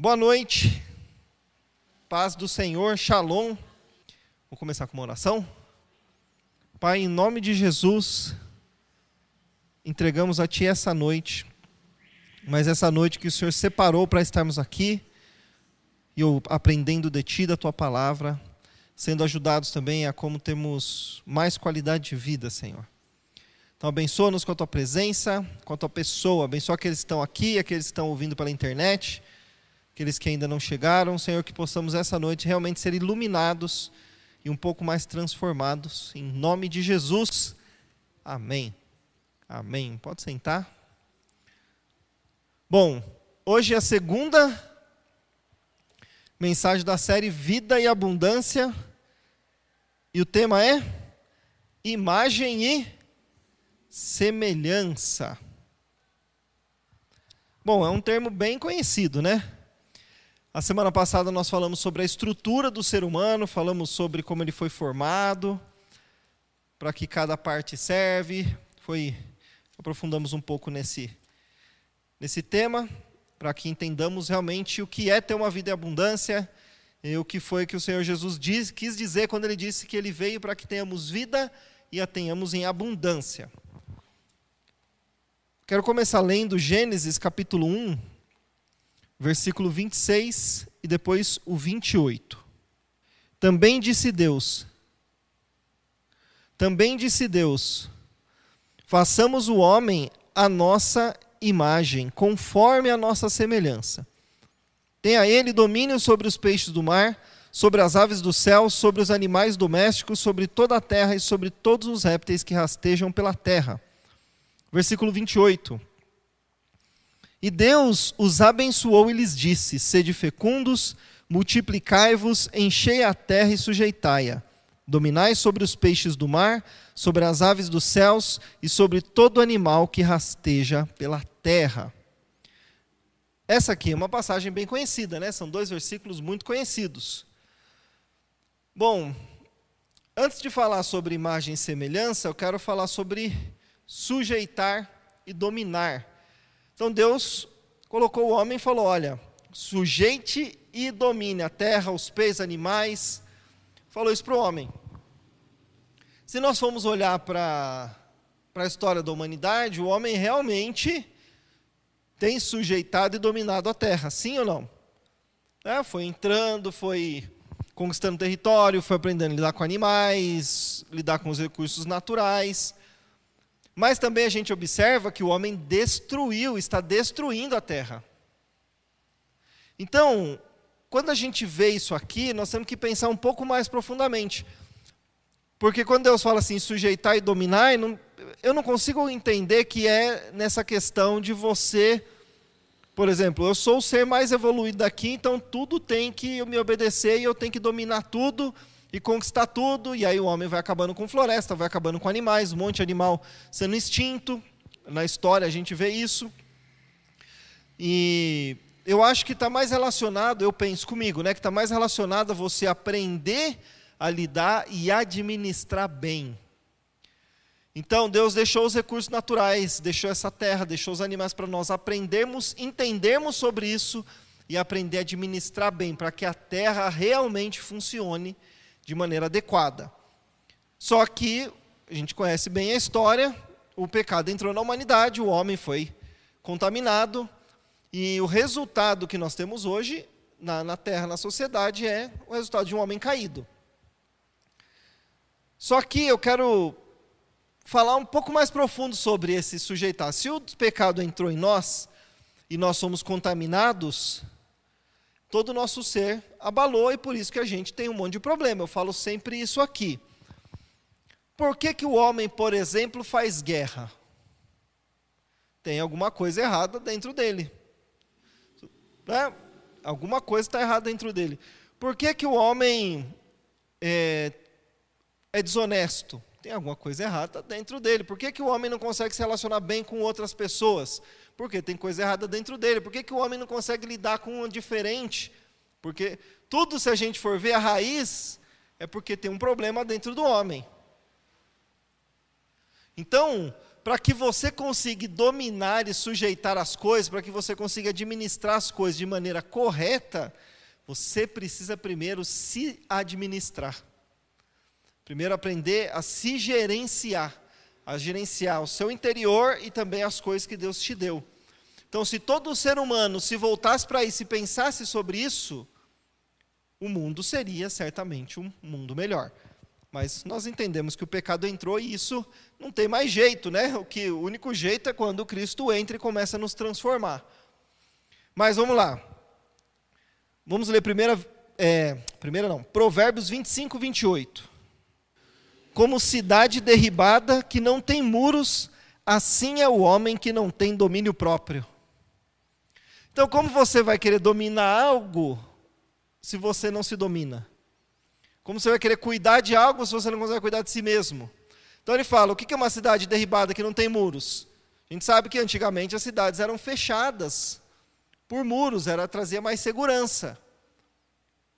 Boa noite, paz do Senhor, shalom. Vou começar com uma oração. Pai, em nome de Jesus, entregamos a Ti essa noite, mas essa noite que o Senhor separou para estarmos aqui, e eu aprendendo de Ti, da Tua palavra, sendo ajudados também a como temos mais qualidade de vida, Senhor. Então abençoa-nos com a Tua presença, com a Tua pessoa, abençoa aqueles que estão aqui, aqueles que estão ouvindo pela internet, aqueles que ainda não chegaram, Senhor, que possamos essa noite realmente ser iluminados e um pouco mais transformados, em nome de Jesus. Amém. Amém. Pode sentar. Bom, hoje é a segunda mensagem da série Vida e Abundância, e o tema é Imagem e Semelhança. Bom, é um termo bem conhecido, né? A semana passada nós falamos sobre a estrutura do ser humano, falamos sobre como ele foi formado, para que cada parte serve. Foi aprofundamos um pouco nesse nesse tema, para que entendamos realmente o que é ter uma vida em abundância e o que foi que o Senhor Jesus diz, quis dizer quando ele disse que ele veio para que tenhamos vida e a tenhamos em abundância. Quero começar lendo Gênesis capítulo 1, versículo 26 e depois o 28. Também disse Deus: Também disse Deus: Façamos o homem a nossa imagem, conforme a nossa semelhança. Tenha ele domínio sobre os peixes do mar, sobre as aves do céu, sobre os animais domésticos, sobre toda a terra e sobre todos os répteis que rastejam pela terra. Versículo 28. E Deus os abençoou e lhes disse: Sede fecundos, multiplicai-vos, enchei a terra e sujeitai-a. Dominai sobre os peixes do mar, sobre as aves dos céus e sobre todo animal que rasteja pela terra. Essa aqui é uma passagem bem conhecida, né? São dois versículos muito conhecidos. Bom, antes de falar sobre imagem e semelhança, eu quero falar sobre sujeitar e dominar. Então Deus colocou o homem e falou: olha, sujeite e domine a terra, os peixes, animais. Falou isso para o homem. Se nós formos olhar para a história da humanidade, o homem realmente tem sujeitado e dominado a terra, sim ou não? É, foi entrando, foi conquistando território, foi aprendendo a lidar com animais, lidar com os recursos naturais. Mas também a gente observa que o homem destruiu, está destruindo a terra. Então, quando a gente vê isso aqui, nós temos que pensar um pouco mais profundamente. Porque quando Deus fala assim, sujeitar e dominar, eu não consigo entender que é nessa questão de você, por exemplo, eu sou o ser mais evoluído daqui, então tudo tem que me obedecer e eu tenho que dominar tudo e conquistar tudo, e aí o homem vai acabando com floresta, vai acabando com animais, um monte de animal sendo extinto. Na história a gente vê isso. E eu acho que está mais relacionado, eu penso comigo, né, que está mais relacionado a você aprender a lidar e administrar bem. Então, Deus deixou os recursos naturais, deixou essa terra, deixou os animais para nós aprendermos, entendermos sobre isso e aprender a administrar bem, para que a terra realmente funcione de maneira adequada. Só que a gente conhece bem a história, o pecado entrou na humanidade, o homem foi contaminado, e o resultado que nós temos hoje na, na Terra, na sociedade, é o resultado de um homem caído. Só que eu quero falar um pouco mais profundo sobre esse sujeitar. Se o pecado entrou em nós e nós somos contaminados, todo o nosso ser abalou e por isso que a gente tem um monte de problema. Eu falo sempre isso aqui. Por que, que o homem, por exemplo, faz guerra? Tem alguma coisa errada dentro dele. Né? Alguma coisa está errada dentro dele. Por que, que o homem é, é desonesto? Tem alguma coisa errada dentro dele. Por que, que o homem não consegue se relacionar bem com outras pessoas? Porque tem coisa errada dentro dele. Por que, que o homem não consegue lidar com um diferente? Porque tudo, se a gente for ver a raiz, é porque tem um problema dentro do homem. Então, para que você consiga dominar e sujeitar as coisas, para que você consiga administrar as coisas de maneira correta, você precisa primeiro se administrar. Primeiro aprender a se gerenciar, a gerenciar o seu interior e também as coisas que Deus te deu. Então, se todo ser humano se voltasse para isso e pensasse sobre isso, o mundo seria certamente um mundo melhor. Mas nós entendemos que o pecado entrou e isso não tem mais jeito, né? O, que, o único jeito é quando Cristo entra e começa a nos transformar. Mas vamos lá. Vamos ler primeira, é, primeira não, Provérbios 25, 28. Como cidade derribada que não tem muros, assim é o homem que não tem domínio próprio. Então, como você vai querer dominar algo se você não se domina? Como você vai querer cuidar de algo se você não consegue cuidar de si mesmo? Então ele fala: o que é uma cidade derribada que não tem muros? A gente sabe que antigamente as cidades eram fechadas por muros, era trazer mais segurança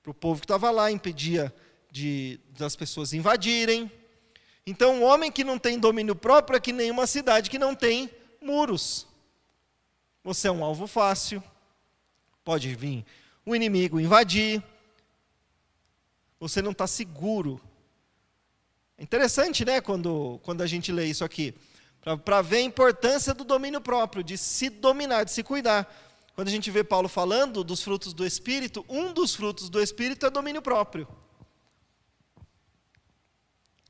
para o povo que estava lá, impedia de, das pessoas invadirem. Então, um homem que não tem domínio próprio é que nem uma cidade que não tem muros. Você é um alvo fácil, pode vir um inimigo invadir, você não está seguro. É interessante, né, quando, quando a gente lê isso aqui, para ver a importância do domínio próprio, de se dominar, de se cuidar. Quando a gente vê Paulo falando dos frutos do Espírito, um dos frutos do Espírito é domínio próprio.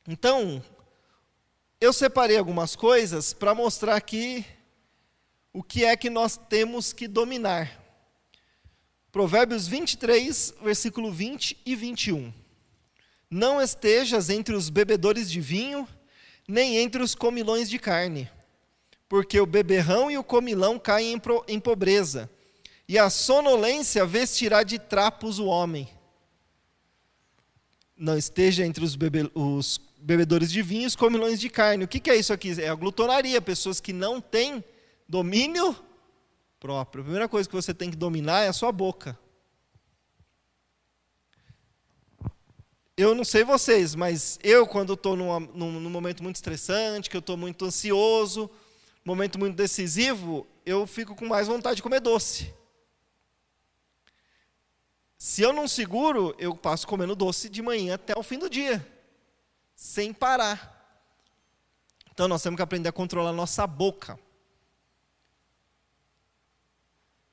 Então, eu separei algumas coisas para mostrar aqui o que é que nós temos que dominar. Provérbios 23, versículo 20 e 21. Não estejas entre os bebedores de vinho, nem entre os comilões de carne, porque o beberrão e o comilão caem em pobreza, e a sonolência vestirá de trapos o homem. Não esteja entre os, bebe os bebedores de vinho e os comilões de carne. O que, que é isso aqui? É a glutonaria, pessoas que não têm domínio próprio. A primeira coisa que você tem que dominar é a sua boca. eu não sei vocês, mas eu, quando estou num, num, momento muito estressante, que eu estou muito ansioso, momento muito decisivo, eu fico com mais vontade de comer doce. Se eu não seguro, eu passo comendo doce de manhã até o fim do dia, sem parar. Então nós temos que aprender a controlar nossa boca.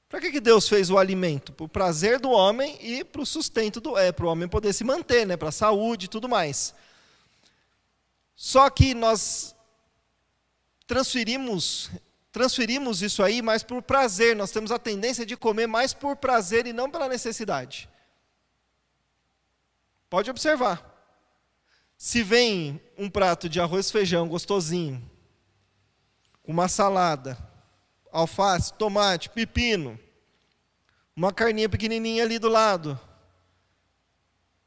Para que, que Deus fez o alimento? Para o prazer do homem e para o sustento do é, para o homem poder se manter, né, para a saúde e tudo mais. Só que nós transferimos transferimos isso aí mais por prazer. Nós temos a tendência de comer mais por prazer e não pela necessidade. Pode observar. Se vem um prato de arroz e feijão gostosinho, com uma salada, alface, tomate, pepino, uma carninha pequenininha ali do lado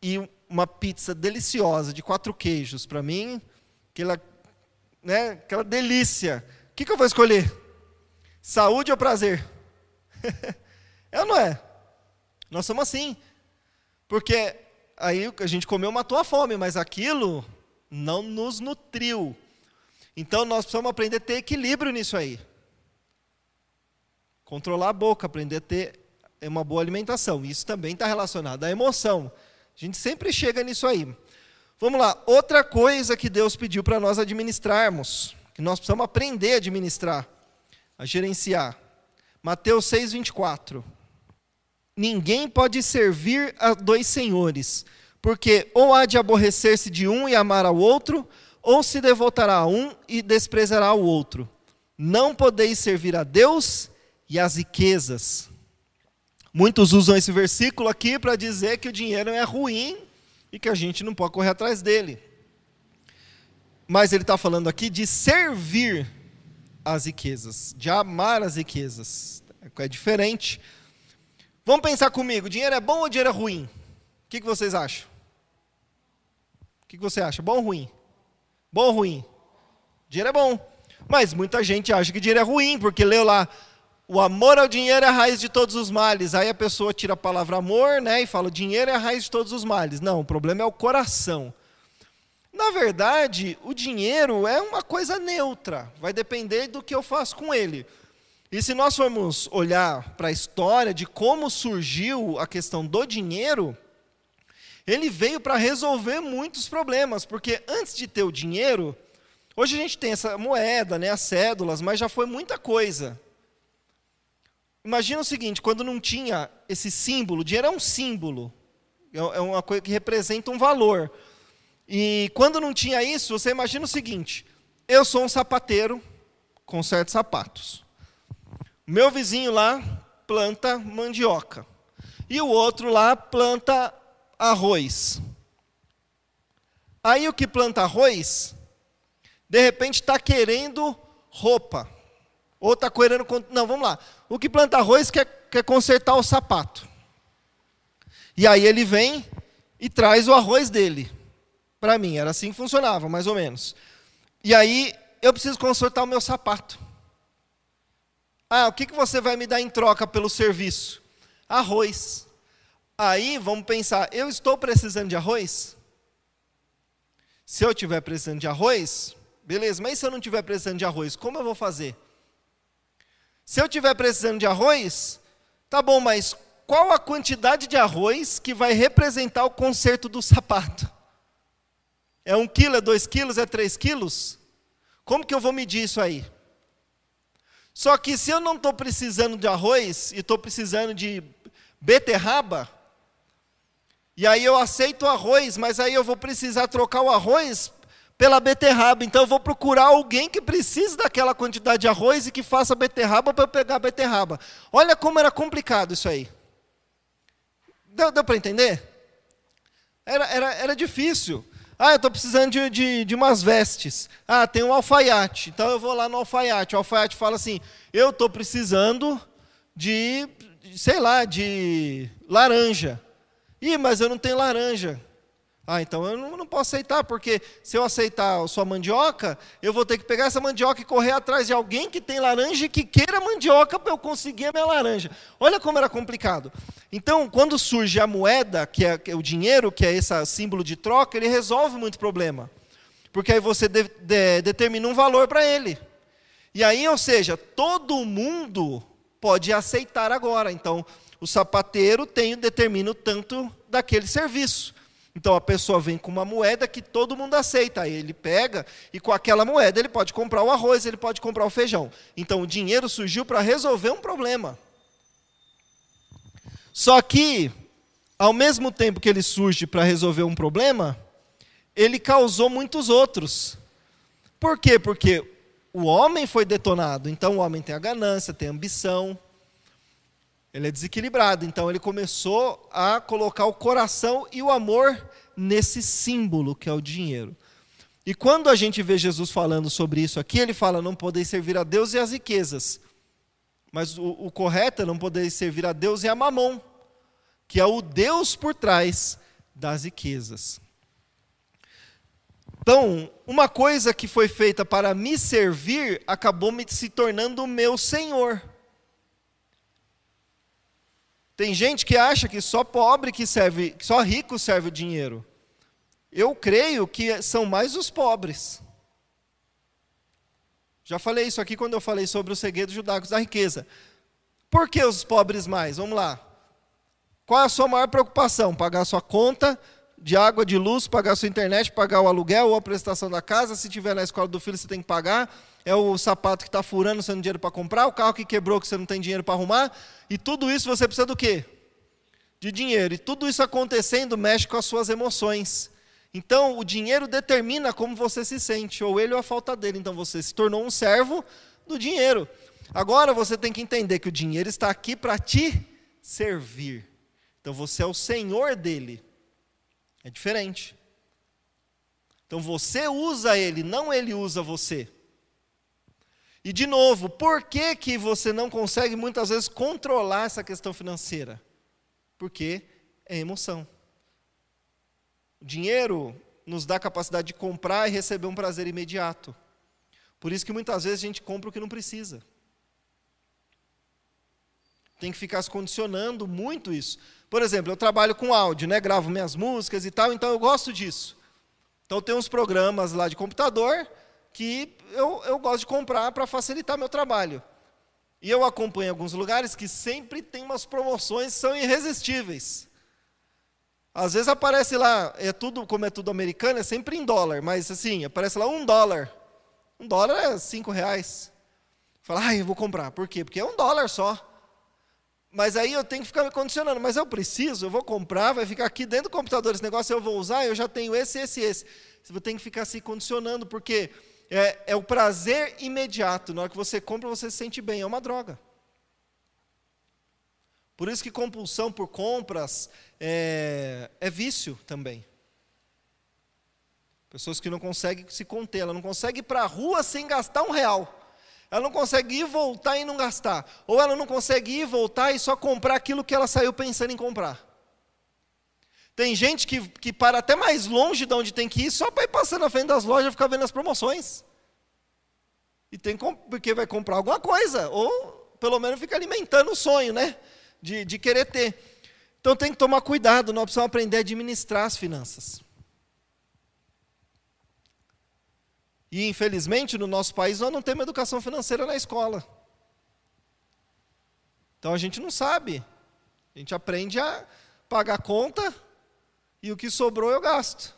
e uma pizza deliciosa de quatro queijos para mim, aquela, né, aquela delícia. O que, que eu vou escolher? Saúde ou prazer? é ou não é? Nós somos assim. Porque aí a gente comeu, matou a fome, mas aquilo não nos nutriu. Então nós precisamos aprender a ter equilíbrio nisso aí. Controlar a boca, aprender a ter uma boa alimentação. Isso também está relacionado à emoção. A gente sempre chega nisso aí. Vamos lá, outra coisa que Deus pediu para nós administrarmos, que nós precisamos aprender a administrar, a gerenciar. Mateus 6, 24. Ninguém pode servir a dois senhores, porque ou há de aborrecer-se de um e amar ao outro, ou se devotará a um e desprezará o outro. Não podeis servir a Deus e as riquezas. Muitos usam esse versículo aqui para dizer que o dinheiro é ruim e que a gente não pode correr atrás dele. Mas ele está falando aqui de servir as riquezas, de amar as riquezas. É diferente. Vamos pensar comigo: dinheiro é bom ou dinheiro é ruim? O que, que vocês acham? O que, que você acha? Bom ou ruim? Bom ou ruim? Dinheiro é bom. Mas muita gente acha que dinheiro é ruim, porque leu lá o amor ao dinheiro é a raiz de todos os males. Aí a pessoa tira a palavra amor, né, e fala: dinheiro é a raiz de todos os males. Não, o problema é o coração. na verdade, o dinheiro é uma coisa neutra, vai depender do que eu faço com ele. E se nós formos olhar para a história de como surgiu a questão do dinheiro, ele veio para resolver muitos problemas, porque antes de ter o dinheiro, hoje a gente tem essa moeda, né, as cédulas, mas já foi muita coisa. Imagina o seguinte, quando não tinha esse símbolo, o dinheiro é um símbolo, é, é uma coisa que representa um valor. E quando não tinha isso, você imagina o seguinte: eu sou um sapateiro com certos sapatos. Meu vizinho lá planta mandioca. E o outro lá planta arroz. Aí o que planta arroz, de repente está querendo roupa. Ou está querendo. Não, vamos lá. O que planta arroz quer, quer consertar o sapato. E aí ele vem e traz o arroz dele para mim. Era assim que funcionava, mais ou menos. E aí eu preciso consertar o meu sapato. Ah, o que, que você vai me dar em troca pelo serviço? Arroz. Aí vamos pensar, eu estou precisando de arroz? Se eu estiver precisando de arroz, beleza, mas se eu não estiver precisando de arroz, como eu vou fazer? Se eu estiver precisando de arroz, tá bom, mas qual a quantidade de arroz que vai representar o conserto do sapato? É um quilo, é dois quilos, é três quilos? Como que eu vou medir isso aí? Só que se eu não estou precisando de arroz e estou precisando de beterraba, e aí eu aceito o arroz, mas aí eu vou precisar trocar o arroz pela beterraba. Então eu vou procurar alguém que precise daquela quantidade de arroz e que faça beterraba para eu pegar a beterraba. Olha como era complicado isso aí. Deu, deu para entender? Era, era, era difícil. Ah, eu estou precisando de, de, de, umas vestes. Ah, tem um alfaiate. Então eu vou lá no alfaiate. O alfaiate fala assim: eu estou precisando de, sei lá, de laranja. Ih, mas eu não tenho laranja. Ah, então eu não, posso aceitar, porque se eu aceitar a sua mandioca, eu vou ter que pegar essa mandioca e correr atrás de alguém que tem laranja e que queira mandioca para eu conseguir a minha laranja. Olha como era complicado. Então, quando surge a moeda, que é, que é o dinheiro, que é esse símbolo de troca, ele resolve muito problema. Porque aí você de, de, determina um valor para ele. E aí, ou seja, todo mundo pode aceitar agora. Então, o sapateiro tem, determina o tanto daquele serviço. Então a pessoa vem com uma moeda que todo mundo aceita, aí ele pega e com aquela moeda ele pode comprar o arroz, ele pode comprar o feijão. Então o dinheiro surgiu para resolver um problema. Só que, ao mesmo tempo que ele surge para resolver um problema, ele causou muitos outros. Por quê? Porque o homem foi detonado. Então o homem tem a ganância, tem a ambição, ele é desequilibrado, então ele começou a colocar o coração e o amor nesse símbolo que é o dinheiro. E quando a gente vê Jesus falando sobre isso aqui, ele fala: não podeis servir a Deus e as riquezas. Mas o, o correto é não podeis servir a Deus e a mamon, que é o Deus por trás das riquezas. Então, uma coisa que foi feita para me servir acabou me se tornando meu Senhor. Tem gente que acha que só pobre que serve, que só rico serve o dinheiro. Eu creio que são mais os pobres. Já falei isso aqui quando eu falei sobre os segredos judaicos da riqueza. Por que os pobres mais? Vamos lá. Qual é a sua maior preocupação? Pagar a sua conta de água, de luz, pagar a sua internet, pagar o aluguel ou a prestação da casa. Se tiver na escola do filho, você tem que pagar é o sapato que está furando, você não tem dinheiro para comprar, o carro que quebrou, que você não tem dinheiro para arrumar, e tudo isso você precisa do quê? De dinheiro. E tudo isso acontecendo mexe com as suas emoções. Então, o dinheiro determina como você se sente, ou ele ou a falta dele. Então, você se tornou um servo do dinheiro. Agora, você tem que entender que o dinheiro está aqui para te servir. Então, você é o senhor dele. É diferente. Então, você usa ele, não ele usa você. E de novo, por que, que você não consegue muitas vezes controlar essa questão financeira? Porque é emoção. O dinheiro nos dá a capacidade de comprar e receber um prazer imediato. Por isso que muitas vezes a gente compra o que não precisa. Tem que ficar se condicionando muito isso. Por exemplo, eu trabalho com áudio, né? gravo minhas músicas e tal, então eu gosto disso. Então tem uns programas lá de computador que eu, eu gosto de comprar para facilitar meu trabalho. E eu acompanho alguns lugares que sempre tem umas promoções que são irresistíveis. Às vezes aparece lá, é tudo, como é tudo americano, é sempre em dólar, mas assim, aparece lá um dólar. Um dólar é cinco reais. Fala, ai, eu vou comprar. Por quê? Porque é um dólar só. Mas aí eu tenho que ficar me condicionando. Mas eu preciso, eu vou comprar, vai ficar aqui dentro do computador esse negócio, eu vou usar, eu já tenho esse, esse, esse. Você tem que ficar se condicionando, porque é, é o prazer imediato. Na hora que você compra, você se sente bem. É uma droga. Por isso que compulsão por compras é, é vício também. Pessoas que não conseguem se conter, ela não consegue ir para a rua sem gastar um real. Ela não consegue ir voltar e não gastar. Ou ela não consegue ir voltar e só comprar aquilo que ela saiu pensando em comprar. Tem gente que, que para até mais longe de onde tem que ir, só para ir passando na frente das lojas e ficar vendo as promoções. E tem porque vai comprar alguma coisa, ou pelo menos fica alimentando o sonho, né? De, de querer ter. Então tem que tomar cuidado, nós precisamos aprender a administrar as finanças. E infelizmente no nosso país nós não temos educação financeira na escola. Então a gente não sabe. A gente aprende a pagar conta e o que sobrou eu gasto.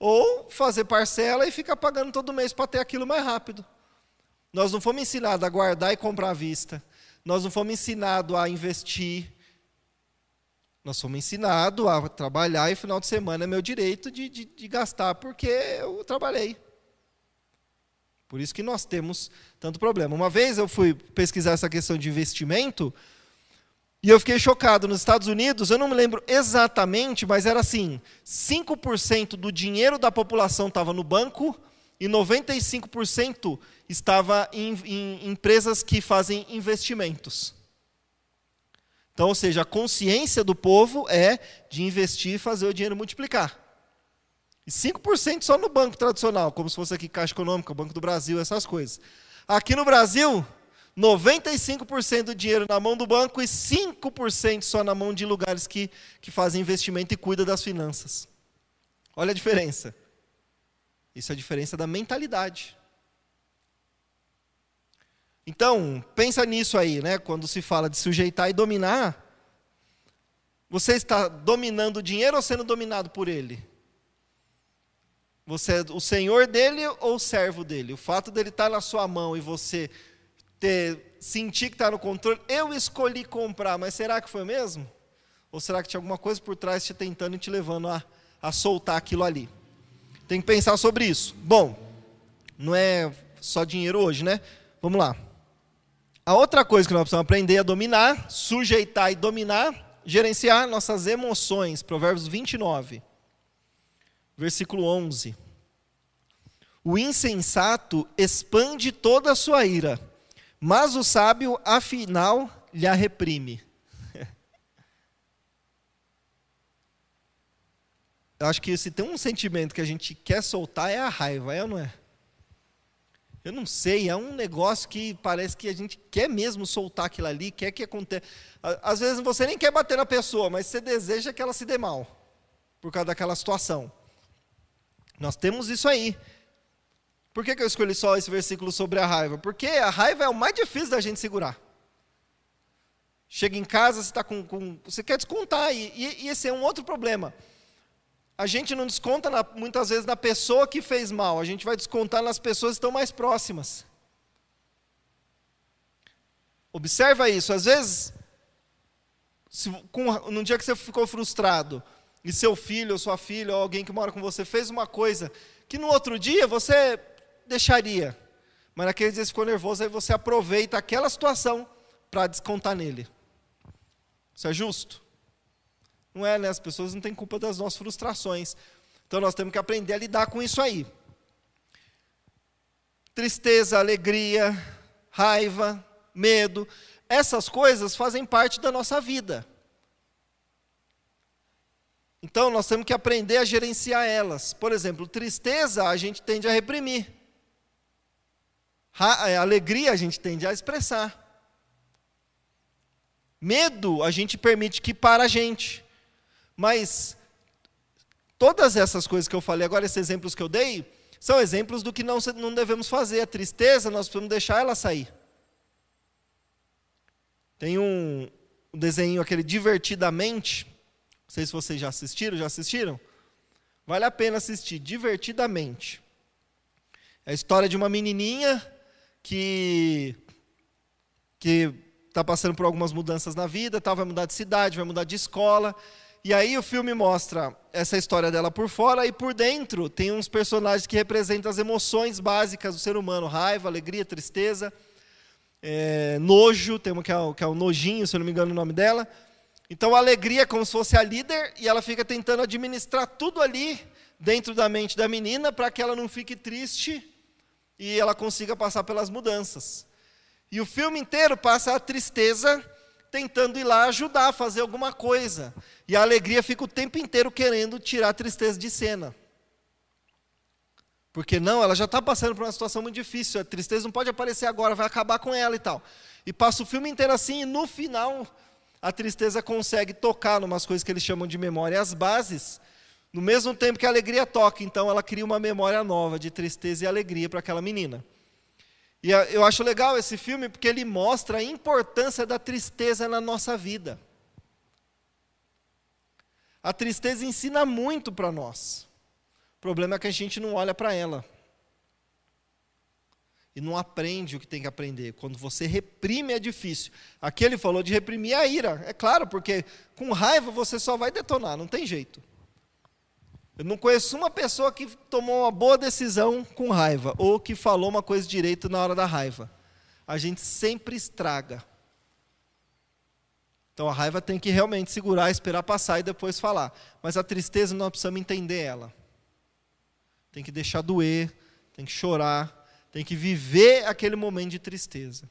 Ou fazer parcela e ficar pagando todo mês para ter aquilo mais rápido. Nós não fomos ensinados a guardar e comprar à vista. Nós não fomos ensinados a investir. Nós fomos ensinados a trabalhar e final de semana é meu direito de, de, de gastar porque eu trabalhei. Por isso que nós temos tanto problema. Uma vez eu fui pesquisar essa questão de investimento e eu fiquei chocado. Nos Estados Unidos, eu não me lembro exatamente, mas era assim: 5% do dinheiro da população estava no banco e 95% estava em, em empresas que fazem investimentos. Então, ou seja, a consciência do povo é de investir e fazer o dinheiro multiplicar. E 5% só no banco tradicional, como se fosse aqui Caixa Econômica, Banco do Brasil, essas coisas. Aqui no Brasil, 95% do dinheiro na mão do banco e 5% só na mão de lugares que, que fazem investimento e cuidam das finanças. Olha a diferença. Isso é a diferença da mentalidade. Então, pensa nisso aí, né? Quando se fala de sujeitar e dominar, você está dominando o dinheiro ou sendo dominado por ele? Você é o senhor dele ou o servo dele? O fato dele estar na sua mão e você ter sentir que está no controle, eu escolhi comprar, mas será que foi mesmo? Ou será que tinha alguma coisa por trás te tentando e te levando a, a soltar aquilo ali? Tem que pensar sobre isso. Bom, não é só dinheiro hoje, né? Vamos lá. A outra coisa que nós precisamos aprender é dominar, sujeitar e dominar, gerenciar nossas emoções. Provérbios 29, versículo 11. O insensato expande toda a sua ira, mas o sábio, afinal, lhe a reprime. Eu acho que se tem um sentimento que a gente quer soltar é a raiva, é ou não é? Eu não sei, é um negócio que parece que a gente quer mesmo soltar aquilo ali, quer que aconteça. Às vezes você nem quer bater na pessoa, mas você deseja que ela se dê mal, por causa daquela situação. Nós temos isso aí. Por que, que eu escolhi só esse versículo sobre a raiva? Porque a raiva é o mais difícil da gente segurar. Chega em casa, você, tá com, com você quer descontar, e, e, e esse é um outro problema a gente não desconta na, muitas vezes na pessoa que fez mal, a gente vai descontar nas pessoas que estão mais próximas. Observa isso, às vezes, se, com, dia que você ficou frustrado, e seu filho ou sua filha ou alguém que mora com você fez uma coisa que no outro dia você deixaria, mas naquele dia você ficou nervoso, aí você aproveita aquela situação para descontar nele. Isso é justo? Não é, né? As pessoas não têm culpa das nossas frustrações. Então nós temos que aprender a lidar com isso aí. Tristeza, alegria, raiva, medo, essas coisas fazem parte da nossa vida. Então nós temos que aprender a gerenciar elas. Por exemplo, tristeza a gente tende a reprimir. A alegria a gente tende a expressar. Medo a gente permite que para a gente. Mas todas essas coisas que eu falei agora, esses exemplos que eu dei, são exemplos do que não, não devemos fazer. A tristeza, nós precisamos deixar ela sair. Tem um, um desenho, aquele Divertidamente. Sei se vocês já assistiram, já assistiram? Vale a pena assistir, Divertidamente. É a história de uma menininha que que está passando por algumas mudanças na vida, tá, vai mudar de cidade, vai mudar de escola. E aí o filme mostra essa história dela por fora e por dentro tem uns personagens que representam as emoções básicas do ser humano: raiva, alegria, tristeza, é, nojo, tem uma que é, o, que é o nojinho, se eu não me engano o nome dela. Então a alegria é como se fosse a líder e ela fica tentando administrar tudo ali dentro da mente da menina para que ela não fique triste e ela consiga passar pelas mudanças. E o filme inteiro passa a tristeza tentando ir lá ajudar a fazer alguma coisa. E a alegria fica o tempo inteiro querendo tirar a tristeza de cena. Porque não, ela já está passando por uma situação muito difícil. A tristeza não pode aparecer agora, vai acabar com ela e tal. E passa o filme inteiro assim, e no final a tristeza consegue tocar em umas coisas que eles chamam de memória as bases, no mesmo tempo que a alegria toca. Então ela cria uma memória nova de tristeza e alegria para aquela menina. E eu acho legal esse filme porque ele mostra a importância da tristeza na nossa vida. A tristeza ensina muito para nós. O problema é que a gente não olha para ela. E não aprende o que tem que aprender. Quando você reprime é difícil. Aqui ele falou de reprimir a ira. É claro, porque com raiva você só vai detonar, não tem jeito. Eu não conheço uma pessoa que tomou uma boa decisão com raiva, ou que falou uma coisa direito na hora da raiva. A gente sempre estraga. Então a raiva tem que realmente segurar, esperar passar e depois falar. Mas a tristeza nós precisamos entender ela. Tem que deixar doer, tem que chorar, tem que viver aquele momento de tristeza.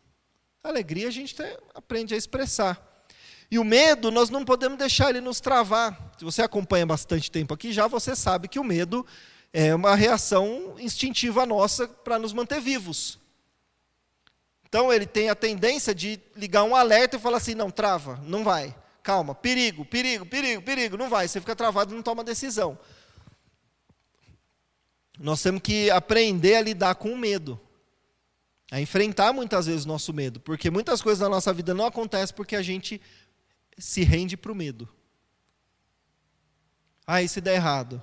A alegria a gente aprende a expressar. E o medo, nós não podemos deixar ele nos travar. Se você acompanha bastante tempo aqui, já você sabe que o medo é uma reação instintiva nossa para nos manter vivos. Então ele tem a tendência de ligar um alerta e falar assim: não, trava, não vai, calma, perigo, perigo, perigo, perigo, não vai. Você fica travado e não toma decisão. Nós temos que aprender a lidar com o medo, a enfrentar muitas vezes o nosso medo, porque muitas coisas na nossa vida não acontecem porque a gente se rende para o medo. Ah, e se der errado?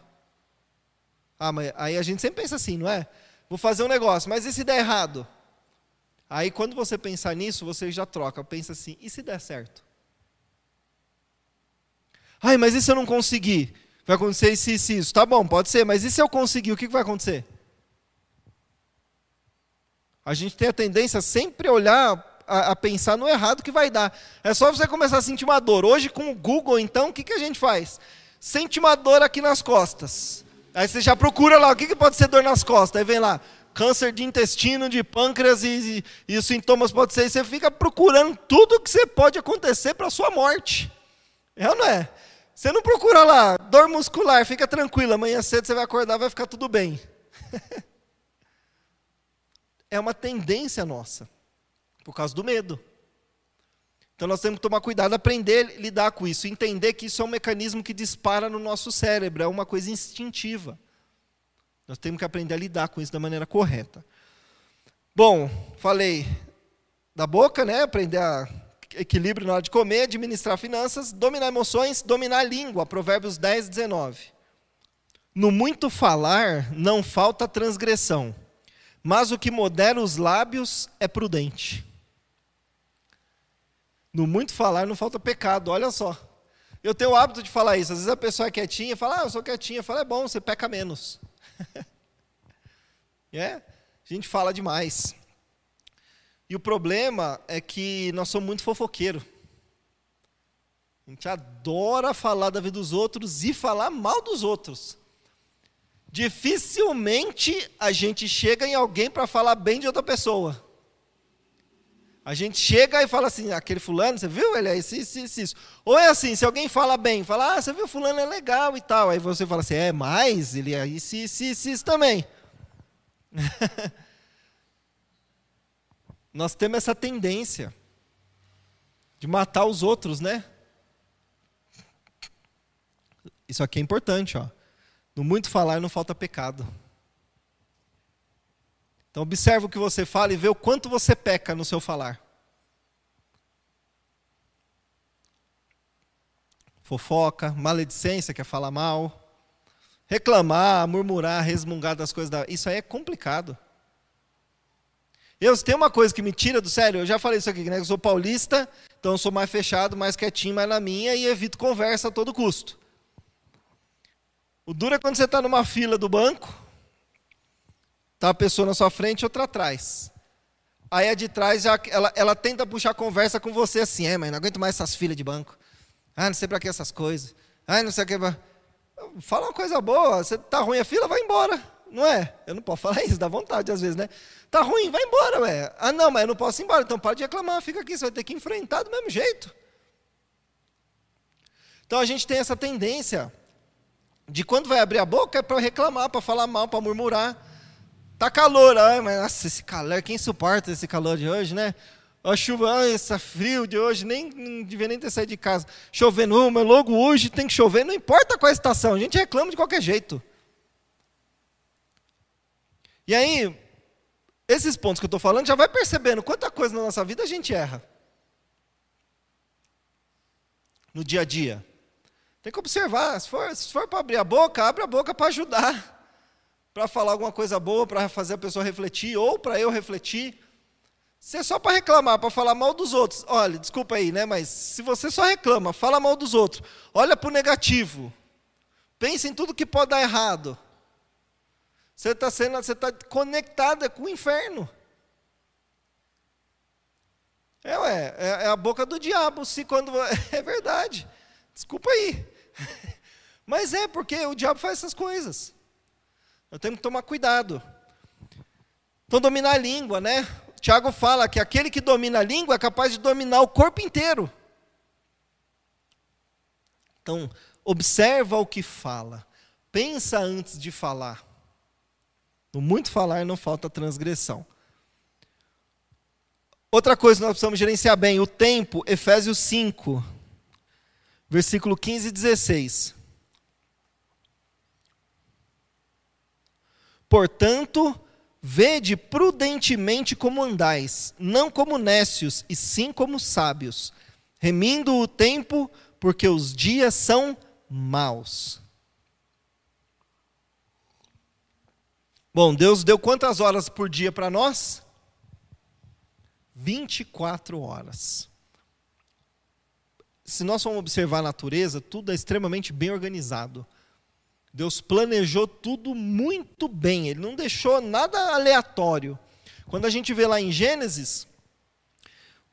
Ah, mas aí a gente sempre pensa assim, não é? Vou fazer um negócio, mas e se der errado? Aí quando você pensar nisso, você já troca, pensa assim, e se der certo? Ai, mas e se eu não conseguir? Vai acontecer isso, isso, isso. Tá bom, pode ser, mas e se eu conseguir, o que vai acontecer? A gente tem a tendência a sempre olhar a, a, pensar no errado que vai dar. É só você começar a sentir uma dor. Hoje, com o Google, então, o que, que a gente faz? Sente uma dor aqui nas costas. Aí você já procura lá, o que, que pode ser dor nas costas? Aí vem lá, câncer de intestino, de pâncreas e, e, e os sintomas podem ser. E você fica procurando tudo que você pode acontecer para a sua morte. É ou não é? Você não procura lá, dor muscular, fica tranquilo, amanhã cedo você vai acordar, vai ficar tudo bem. é uma tendência nossa. Por causa do medo. Então nós temos que tomar cuidado, aprender a lidar com isso, entender que isso é um mecanismo que dispara no nosso cérebro, é uma coisa instintiva. Nós temos que aprender a lidar com isso da maneira correta. Bom, falei da boca, né? Aprender a equilíbrio na hora de comer, administrar finanças, dominar emoções, dominar a língua. Provérbios 10, 19. No muito falar não falta transgressão, mas o que modera os lábios é prudente. No muito falar não falta pecado, olha só. Eu tenho o hábito de falar isso. Às vezes a pessoa é quietinha, fala, ah, eu sou quietinha. Fala, é bom, você peca menos. é? A gente fala demais. E o problema é que nós somos muito fofoqueiros. A gente adora falar da vida dos outros e falar mal dos outros. Dificilmente a gente chega em alguém para falar bem de outra pessoa. A gente chega e fala assim, aquele fulano, você viu? Ele é isso, isso, isso, isso. Ou é assim, se alguém fala bem, fala, ah, você viu, fulano é legal e tal. Aí você fala assim, é, mais, ele é isso, isso, isso, isso também. Nós temos essa tendência de matar os outros, né? Isso aqui é importante, ó. No muito falar não falta pecado. Então observa o que você fala e vê o quanto você peca no seu falar. Fofoca, maledicência, quer falar mal, reclamar, murmurar, resmungar das coisas da. Isso aí é complicado. Eu, se tem uma coisa que me tira do sério, eu já falei isso aqui, né? Eu sou paulista, então eu sou mais fechado, mais quietinho, mais na minha e evito conversa a todo custo. O duro é quando você está numa fila do banco, tá a pessoa na sua frente e outra atrás. Aí a de trás, já, ela, ela tenta puxar conversa com você assim, é, mas não aguento mais essas filas de banco. Ah, não sei para que essas coisas. Ah, não sei o que. Fala uma coisa boa, você tá ruim a fila, vai embora. Não é? Eu não posso falar isso, dá vontade às vezes, né? Tá ruim, vai embora, ué. Ah, não, mas eu não posso ir embora, então pode reclamar, fica aqui, você vai ter que enfrentar do mesmo jeito. Então a gente tem essa tendência de quando vai abrir a boca é para reclamar, para falar mal, para murmurar. Tá calor, ai, mas nossa, esse calor, quem suporta esse calor de hoje, né? A chuva, ai, esse frio de hoje, nem não devia nem ter saído de casa. Chovendo, mas logo hoje tem que chover, não importa qual a estação, a gente reclama de qualquer jeito. E aí, esses pontos que eu estou falando, já vai percebendo quanta coisa na nossa vida a gente erra. No dia a dia. Tem que observar, se for, se for para abrir a boca, abre a boca para ajudar. Para falar alguma coisa boa, para fazer a pessoa refletir, ou para eu refletir. Se é só para reclamar, para falar mal dos outros, olha, desculpa aí, né? Mas se você só reclama, fala mal dos outros, olha para o negativo, pensa em tudo que pode dar errado. Você está sendo, você está conectada com o inferno. É, ué, é, é a boca do diabo, se quando é verdade. Desculpa aí. Mas é porque o diabo faz essas coisas. Eu tenho que tomar cuidado. Então dominar a língua, né? Tiago fala que aquele que domina a língua é capaz de dominar o corpo inteiro. Então, observa o que fala. Pensa antes de falar. No muito falar não falta transgressão. Outra coisa que nós precisamos gerenciar bem, o tempo, Efésios 5, versículo 15 e 16. Portanto, vede prudentemente como andais, não como nécios, e sim como sábios, remindo o tempo, porque os dias são maus. Bom, Deus deu quantas horas por dia para nós? 24 horas. Se nós formos observar a natureza, tudo é extremamente bem organizado. Deus planejou tudo muito bem, Ele não deixou nada aleatório. Quando a gente vê lá em Gênesis,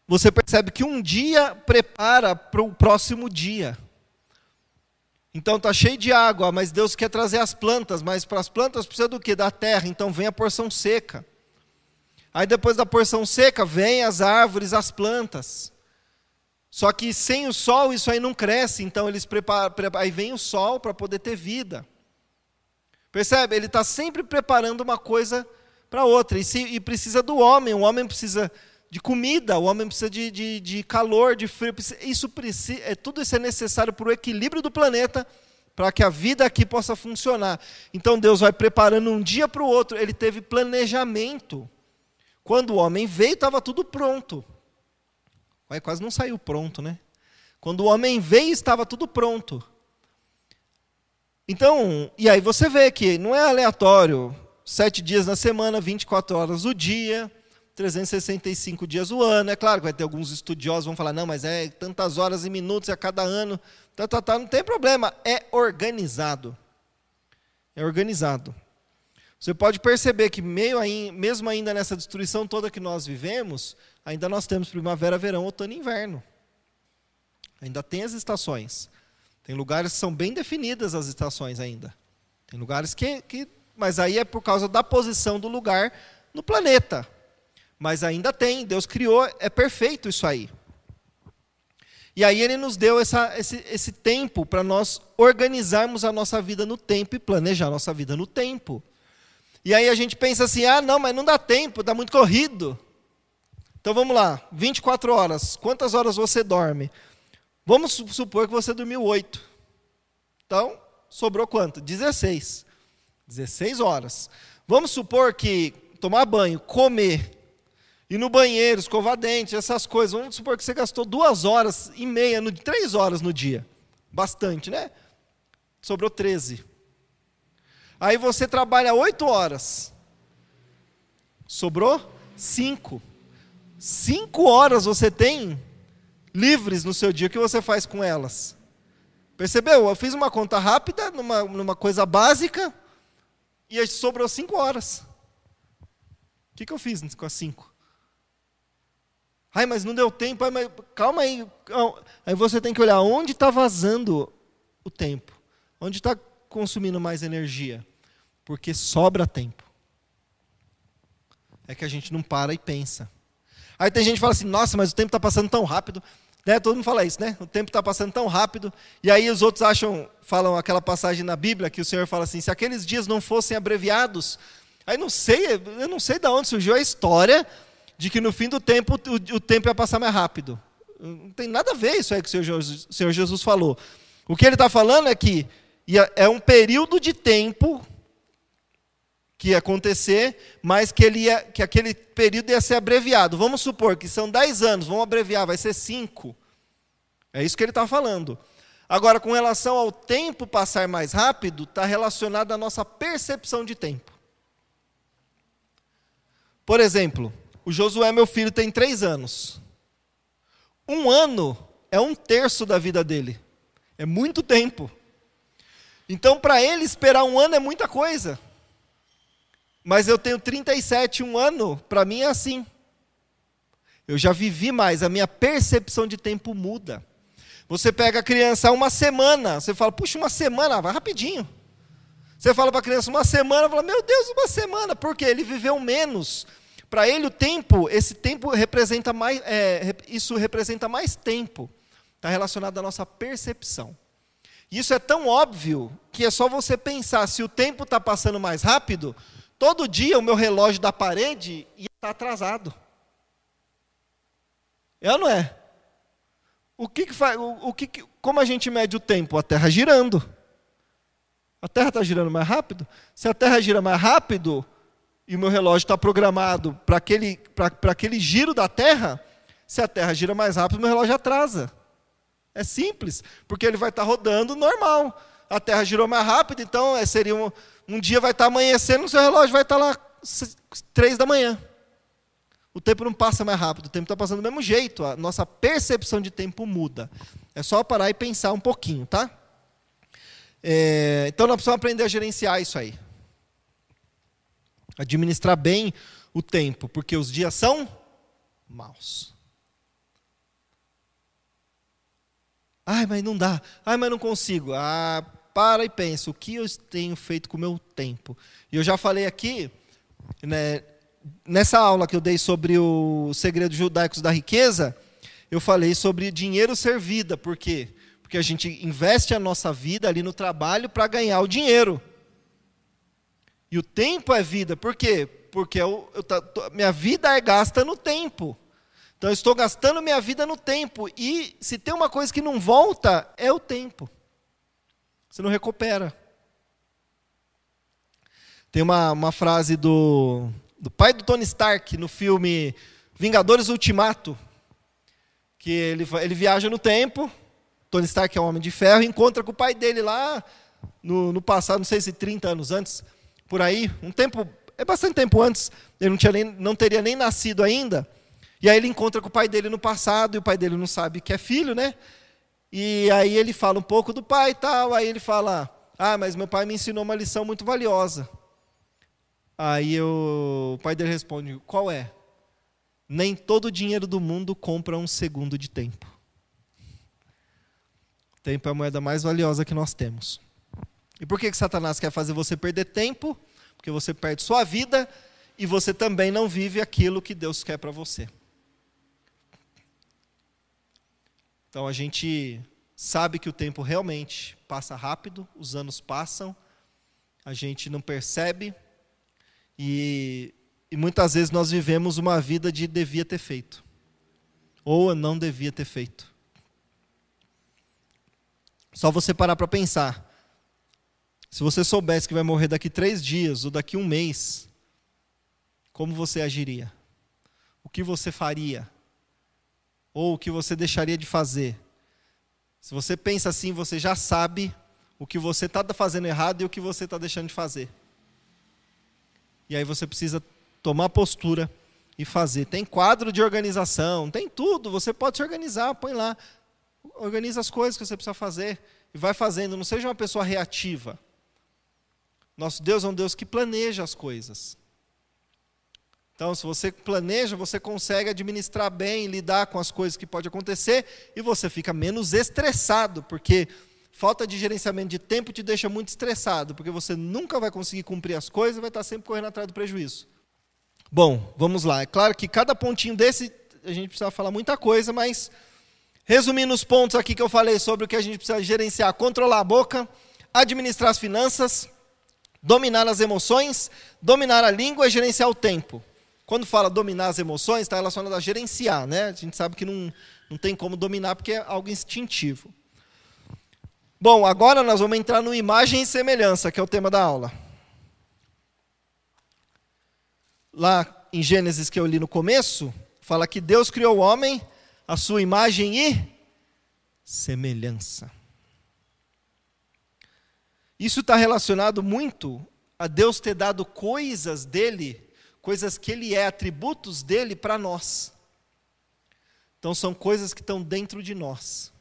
você percebe que um dia prepara para o próximo dia. Então está cheio de água, mas Deus quer trazer as plantas, mas para as plantas precisa do que? Da terra, então vem a porção seca. Aí depois da porção seca, vem as árvores, as plantas. Só que sem o sol isso aí não cresce, então eles preparam, aí vem o sol para poder ter vida. Percebe? Ele está sempre preparando uma coisa para outra. E, se, e precisa do homem, o homem precisa de comida, o homem precisa de, de, de calor, de frio. Isso precisa, é, tudo isso é necessário para o equilíbrio do planeta, para que a vida aqui possa funcionar. Então Deus vai preparando um dia para o outro. Ele teve planejamento. Quando o homem veio, estava tudo pronto. Ué, quase não saiu pronto, né? Quando o homem veio, estava tudo pronto. Então, e aí você vê que não é aleatório. Sete dias na semana, 24 horas o dia. 365 dias o ano. É claro que vai ter alguns estudiosos vão falar, não, mas é tantas horas e minutos a cada ano. Tá, tá, tá, não tem problema, é organizado. É organizado. Você pode perceber que meio aí, mesmo ainda nessa destruição toda que nós vivemos, ainda nós temos primavera, verão, outono e inverno. Ainda tem as estações. Tem lugares que são bem definidas as estações ainda. Tem lugares que, que mas aí é por causa da posição do lugar no planeta. Mas ainda tem, Deus criou, é perfeito isso aí. E aí ele nos deu essa, esse, esse tempo para nós organizarmos a nossa vida no tempo e planejar a nossa vida no tempo. E aí a gente pensa assim: ah, não, mas não dá tempo, dá muito corrido. Então vamos lá, 24 horas. Quantas horas você dorme? Vamos supor que você dormiu 8. Então, sobrou quanto? 16. 16 horas. Vamos supor que tomar banho, comer, ir no banheiro, escovar dente, essas coisas. Vamos supor que você gastou duas horas e meia, no, três horas no dia. Bastante, né? Sobrou 13. Aí você trabalha oito horas. Sobrou cinco. Cinco horas você tem livres no seu dia. O que você faz com elas? Percebeu? Eu fiz uma conta rápida, numa, numa coisa básica, e sobrou cinco horas. O que, que eu fiz com as cinco? Ai, mas não deu tempo. Ai, mas, calma aí. Aí você tem que olhar onde está vazando o tempo. Onde está consumindo mais energia. Porque sobra tempo. É que a gente não para e pensa. Aí tem gente que fala assim, nossa, mas o tempo está passando tão rápido. Né? Todo mundo fala isso, né? O tempo está passando tão rápido. E aí os outros acham, falam aquela passagem na Bíblia que o Senhor fala assim: se aqueles dias não fossem abreviados, aí não sei, eu não sei de onde surgiu a história de que no fim do tempo o, o tempo ia passar mais rápido. Não tem nada a ver isso aí que o Senhor Jesus, Senhor Jesus falou. O que ele está falando é que é um período de tempo que ia acontecer, mas que, ele ia, que aquele período ia ser abreviado. Vamos supor que são 10 anos, vamos abreviar, vai ser 5. É isso que ele está falando. Agora, com relação ao tempo passar mais rápido, está relacionado à nossa percepção de tempo. Por exemplo, o Josué, meu filho, tem três anos. Um ano é um terço da vida dele. É muito tempo. Então, para ele, esperar um ano é muita coisa. Mas eu tenho 37, um ano, para mim é assim. Eu já vivi mais, a minha percepção de tempo muda. Você pega a criança uma semana, você fala, puxa, uma semana, vai rapidinho. Você fala para a criança uma semana, fala, meu Deus, uma semana, porque ele viveu menos. Para ele o tempo, esse tempo representa mais, é, isso representa mais tempo. Está relacionado à nossa percepção. Isso é tão óbvio que é só você pensar, se o tempo está passando mais rápido, Todo dia o meu relógio da parede estar atrasado. É ou não é? O que, que faz? O, o que, que, como a gente mede o tempo? A Terra girando. A Terra está girando mais rápido? Se a Terra gira mais rápido e o meu relógio está programado para aquele, aquele giro da Terra, se a Terra gira mais rápido, o meu relógio atrasa. É simples, porque ele vai estar tá rodando normal. A Terra girou mais rápido, então é, seria um, um dia vai estar amanhecendo, o seu relógio vai estar lá três da manhã. O tempo não passa mais rápido, o tempo está passando do mesmo jeito. A nossa percepção de tempo muda. É só parar e pensar um pouquinho, tá? É, então nós precisamos aprender a gerenciar isso aí. Administrar bem o tempo, porque os dias são maus. Ai, mas não dá. Ai, mas não consigo. Ah, para e pensa, o que eu tenho feito com o meu tempo? E eu já falei aqui, né, nessa aula que eu dei sobre o segredos judaicos da riqueza, eu falei sobre dinheiro ser vida. Por quê? Porque a gente investe a nossa vida ali no trabalho para ganhar o dinheiro. E o tempo é vida. Por quê? Porque eu, eu, minha vida é gasta no tempo. Então eu estou gastando minha vida no tempo. E se tem uma coisa que não volta, é o tempo. Você não recupera. Tem uma, uma frase do, do pai do Tony Stark no filme Vingadores Ultimato, que ele, ele viaja no tempo, Tony Stark é um homem de ferro, encontra com o pai dele lá no, no passado, não sei se 30 anos antes, por aí, um tempo, é bastante tempo antes, ele não, tinha nem, não teria nem nascido ainda, e aí ele encontra com o pai dele no passado, e o pai dele não sabe que é filho, né? E aí ele fala um pouco do pai e tal, aí ele fala: "Ah, mas meu pai me ensinou uma lição muito valiosa". Aí eu, o pai dele responde: "Qual é?" Nem todo o dinheiro do mundo compra um segundo de tempo. Tempo é a moeda mais valiosa que nós temos. E por que, que Satanás quer fazer você perder tempo? Porque você perde sua vida e você também não vive aquilo que Deus quer para você. Então a gente sabe que o tempo realmente passa rápido, os anos passam, a gente não percebe e, e muitas vezes nós vivemos uma vida de devia ter feito ou não devia ter feito. Só você parar para pensar. Se você soubesse que vai morrer daqui três dias ou daqui um mês, como você agiria? O que você faria? Ou o que você deixaria de fazer? Se você pensa assim, você já sabe o que você está fazendo errado e o que você está deixando de fazer. E aí você precisa tomar postura e fazer. Tem quadro de organização, tem tudo. Você pode se organizar, põe lá. Organiza as coisas que você precisa fazer e vai fazendo. Não seja uma pessoa reativa. Nosso Deus é um Deus que planeja as coisas. Então, se você planeja, você consegue administrar bem, lidar com as coisas que pode acontecer e você fica menos estressado, porque falta de gerenciamento de tempo te deixa muito estressado, porque você nunca vai conseguir cumprir as coisas vai estar sempre correndo atrás do prejuízo. Bom, vamos lá. É claro que cada pontinho desse a gente precisa falar muita coisa, mas resumindo os pontos aqui que eu falei sobre o que a gente precisa gerenciar: controlar a boca, administrar as finanças, dominar as emoções, dominar a língua e gerenciar o tempo. Quando fala dominar as emoções, está relacionado a gerenciar, né? A gente sabe que não, não tem como dominar porque é algo instintivo. Bom, agora nós vamos entrar no imagem e semelhança, que é o tema da aula. Lá em Gênesis que eu li no começo, fala que Deus criou o homem a sua imagem e semelhança. Isso está relacionado muito a Deus ter dado coisas dele coisas que Ele é, atributos dele para nós. Então são coisas que estão dentro de nós.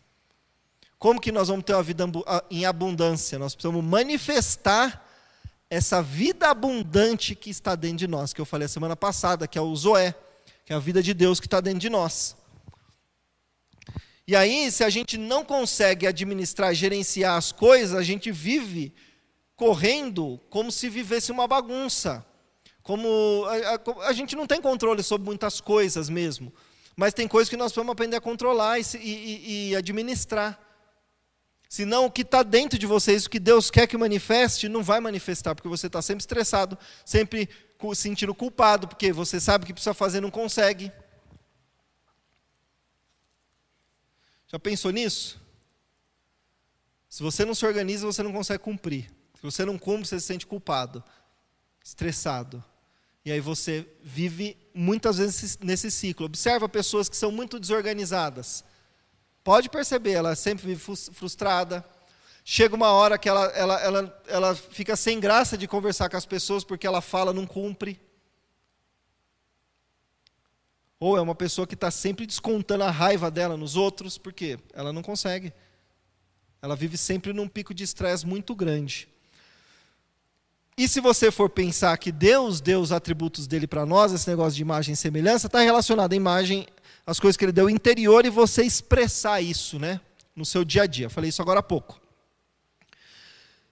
Como que nós vamos ter uma vida em abundância? Nós precisamos manifestar essa vida abundante que está dentro de nós, que eu falei a semana passada, que é o Zoé, que é a vida de Deus que está dentro de nós. E aí, se a gente não consegue administrar, gerenciar as coisas, a gente vive correndo como se vivesse uma bagunça como a, a, a, gente não tem controle sobre muitas coisas mesmo, mas tem coisas que nós vamos aprender a controlar e, e, e administrar. Senão o que está dentro de vocês, o que Deus quer que manifeste, não vai manifestar, porque você está sempre estressado, sempre se sentindo culpado, porque você sabe que precisa fazer não consegue. Já pensou nisso? Se você não se organiza, você não consegue cumprir. Se você não cumpre, você se sente culpado, estressado. E aí você vive muitas vezes nesse ciclo. Observa pessoas que são muito desorganizadas. Pode perceber, ela sempre vive frustrada. Chega uma hora que ela, ela, ela, ela fica sem graça de conversar com as pessoas porque ela fala, não cumpre. Ou é uma pessoa que está sempre descontando a raiva dela nos outros, porque ela não consegue. Ela vive sempre num pico de estresse muito grande. E se você for pensar que Deus deu os atributos dele para nós, esse negócio de imagem e semelhança, está relacionado à imagem, às coisas que ele deu interior e você expressar isso né, no seu dia a dia. falei isso agora há pouco.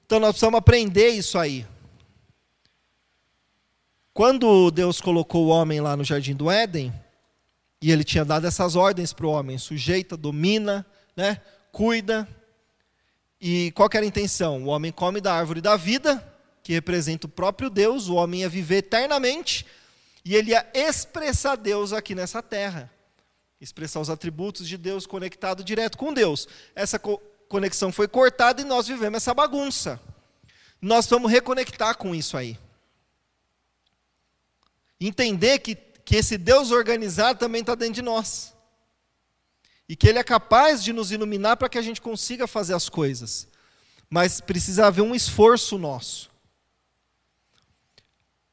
Então nós precisamos aprender isso aí. Quando Deus colocou o homem lá no jardim do Éden, e ele tinha dado essas ordens para o homem: sujeita, domina, né, cuida. E qual era a intenção? O homem come da árvore da vida que representa o próprio Deus, o homem ia viver eternamente e ele ia expressar Deus aqui nessa terra. Expressar os atributos de Deus conectado direto com Deus. Essa co conexão foi cortada e nós vivemos essa bagunça. Nós vamos reconectar com isso aí. Entender que, que esse Deus organizado também está dentro de nós. E que Ele é capaz de nos iluminar para que a gente consiga fazer as coisas. Mas precisa haver um esforço nosso.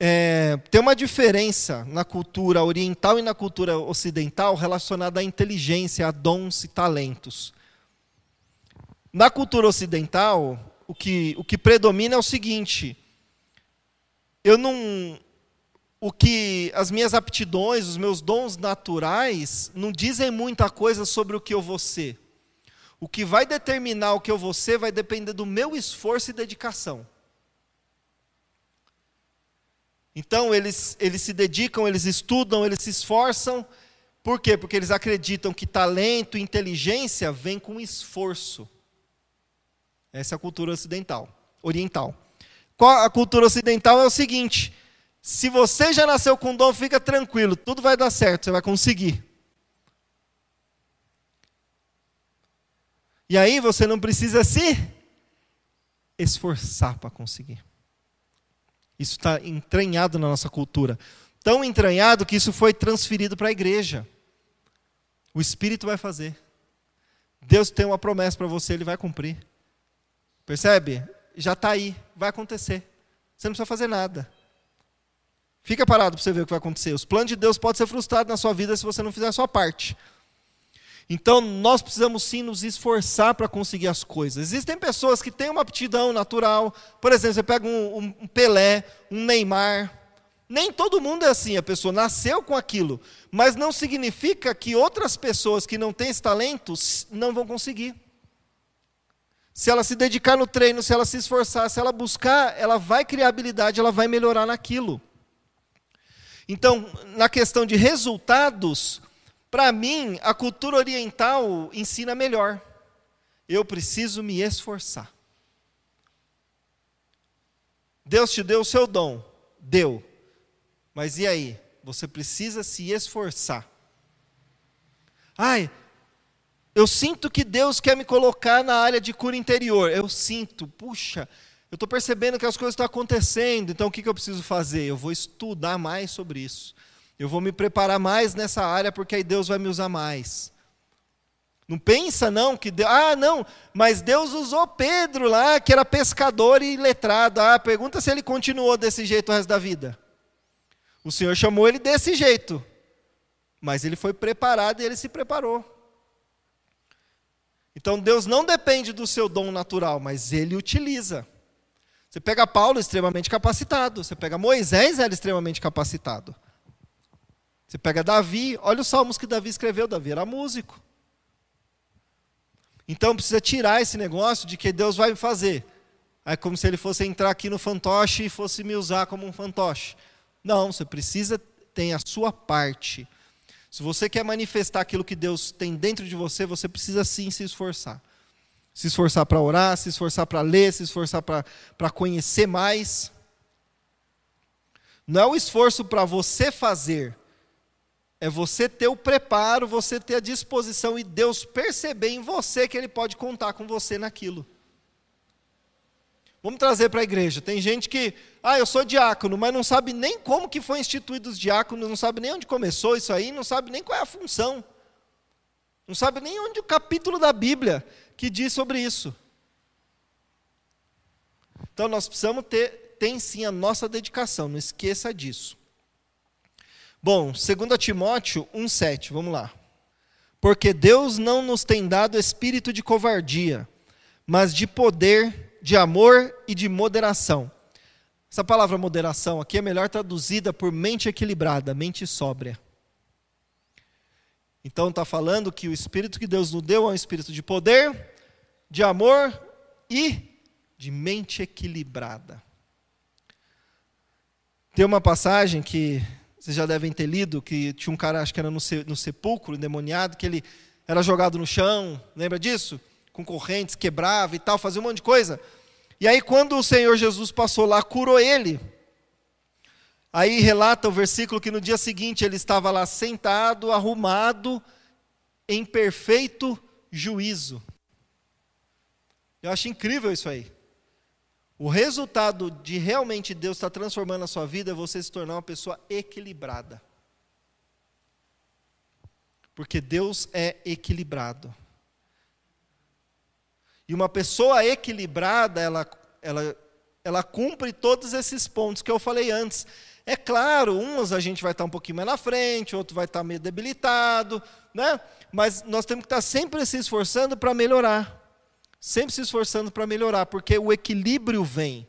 É, tem uma diferença na cultura oriental e na cultura ocidental relacionada à inteligência, a dons e talentos. Na cultura ocidental, o que, o que predomina é o seguinte: eu não. O que as minhas aptidões, os meus dons naturais, não dizem muita coisa sobre o que eu vou ser. O que vai determinar o que eu vou ser vai depender do meu esforço e dedicação. Então eles, eles se dedicam, eles estudam, eles se esforçam. Por quê? Porque eles acreditam que talento e inteligência vem com esforço. Essa é a cultura ocidental, oriental. A cultura ocidental é o seguinte: se você já nasceu com dom, fica tranquilo, tudo vai dar certo, você vai conseguir. E aí você não precisa se esforçar para conseguir. Isso está entranhado na nossa cultura. Tão entranhado que isso foi transferido para a igreja. O Espírito vai fazer. Deus tem uma promessa para você, Ele vai cumprir. Percebe? Já está aí, vai acontecer. Você não precisa fazer nada. Fica parado para você ver o que vai acontecer. Os planos de Deus podem ser frustrados na sua vida se você não fizer a sua parte. Então, nós precisamos sim nos esforçar para conseguir as coisas. Existem pessoas que têm uma aptidão natural. Por exemplo, você pega um, um, Pelé, um Neymar. Nem todo mundo é assim, a pessoa nasceu com aquilo. Mas não significa que outras pessoas que não têm esse talento não vão conseguir. Se ela se dedicar no treino, se ela se esforçar, se ela buscar, ela vai criar habilidade, ela vai melhorar naquilo. Então, na questão de resultados, para mim, a cultura oriental ensina melhor. Eu preciso me esforçar. Deus te deu o seu dom, deu. Mas e aí? Você precisa se esforçar. Ai, eu sinto que Deus quer me colocar na área de cura interior. Eu sinto, puxa, eu estou percebendo que as coisas estão acontecendo, então o que, que eu preciso fazer? Eu vou estudar mais sobre isso. Eu vou me preparar mais nessa área porque aí Deus vai me usar mais. Não pensa não que Deus, ah, não, mas Deus usou Pedro lá, que era pescador e letrado. Ah, pergunta se ele continuou desse jeito o resto da vida. O Senhor chamou ele desse jeito. Mas ele foi preparado e ele se preparou. Então Deus não depende do seu dom natural, mas ele utiliza. Você pega Paulo extremamente capacitado, você pega Moisés, era extremamente capacitado. Você pega Davi, olha os salmos que Davi escreveu, Davi era músico. Então precisa tirar esse negócio de que Deus vai fazer. É como se ele fosse entrar aqui no fantoche e fosse me usar como um fantoche. Não, você precisa ter a sua parte. Se você quer manifestar aquilo que Deus tem dentro de você, você precisa sim se esforçar. Se esforçar para orar, se esforçar para ler, se esforçar para conhecer mais. Não é o esforço para você fazer, é você ter o preparo, você ter a disposição e Deus perceber em você que Ele pode contar com você naquilo. Vamos trazer para a igreja. Tem gente que, ah, eu sou diácono, mas não sabe nem como que foi instituído os diáconos, não sabe nem onde começou isso aí, não sabe nem qual é a função. Não sabe nem onde o capítulo da Bíblia que diz sobre isso. Então nós precisamos ter, tem sim a nossa dedicação, não esqueça disso. Bom, 2 Timóteo 1,7, vamos lá. Porque Deus não nos tem dado espírito de covardia, mas de poder, de amor e de moderação. Essa palavra moderação aqui é melhor traduzida por mente equilibrada, mente sóbria. Então está falando que o espírito que Deus nos deu é um espírito de poder, de amor e de mente equilibrada. Tem uma passagem que vocês já devem ter lido, que tinha um cara, acho que era no, no sepulcro, endemoniado, que ele era jogado no chão, lembra disso? Com correntes, quebrava e tal, fazia um monte de coisa. E aí, quando o Senhor Jesus passou lá, curou ele. Aí relata o versículo que no dia seguinte ele estava lá sentado, arrumado, em perfeito juízo. Eu acho incrível isso aí. O resultado de realmente Deus estar transformando a sua vida é você se tornar uma pessoa equilibrada. Porque Deus é equilibrado. E uma pessoa equilibrada, ela, ela, ela cumpre todos esses pontos que eu falei antes. É claro, uns a gente vai estar um pouquinho mais na frente, outro vai estar meio debilitado, né? mas nós temos que estar sempre se esforçando para melhorar sempre se esforçando para melhorar, porque o equilíbrio vem.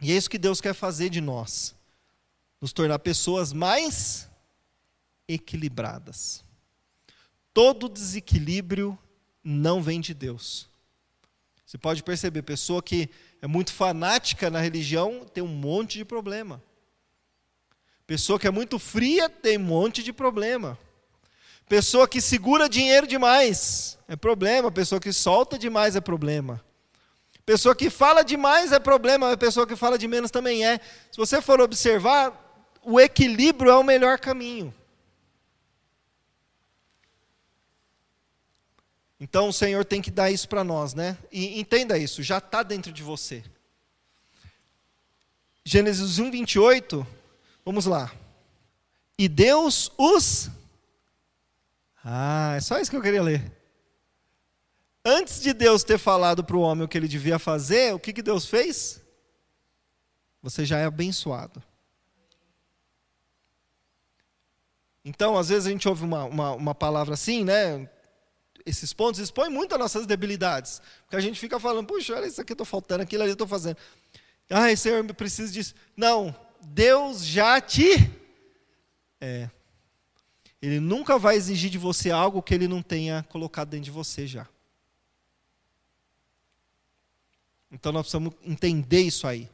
E é isso que Deus quer fazer de nós, nos tornar pessoas mais equilibradas. Todo desequilíbrio não vem de Deus. Você pode perceber, pessoa que é muito fanática na religião tem um monte de problema. Pessoa que é muito fria tem um monte de problema. Pessoa que segura dinheiro demais é problema. Pessoa que solta demais é problema. Pessoa que fala demais é problema. A pessoa que fala de menos também é. Se você for observar, o equilíbrio é o melhor caminho. Então o Senhor tem que dar isso para nós, né? E entenda isso, já está dentro de você. Gênesis 1, 28, vamos lá. E Deus os. Ah, é só isso que eu queria ler. Antes de Deus ter falado para o homem o que ele devia fazer, o que, que Deus fez? Você já é abençoado. Então, às vezes a gente ouve uma, uma, uma palavra assim, né? Esses pontos expõem muito as nossas debilidades. Porque a gente fica falando, puxa, olha isso aqui estou faltando, aquilo ali estou fazendo. Ai, Senhor, eu preciso disso. Não, Deus já te. É. Ele nunca vai exigir de você algo que ele não tenha colocado dentro de você já. Então nós precisamos entender isso aí.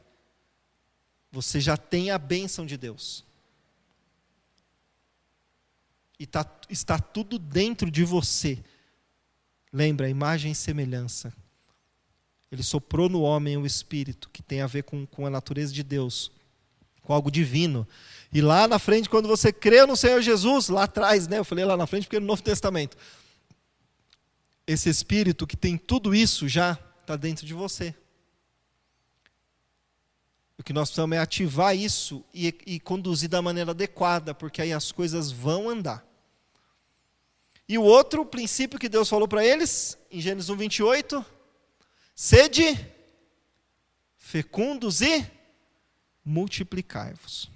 Você já tem a bênção de Deus. E tá, está tudo dentro de você. Lembra, imagem e semelhança. Ele soprou no homem o Espírito, que tem a ver com, com a natureza de Deus, com algo divino. E lá na frente, quando você crê no Senhor Jesus, lá atrás, né? Eu falei lá na frente porque é no Novo Testamento. Esse Espírito que tem tudo isso já está dentro de você. O que nós precisamos é ativar isso e, e conduzir da maneira adequada, porque aí as coisas vão andar. E o outro princípio que Deus falou para eles, em Gênesis 1, 28, sede fecundos e multiplicai-vos.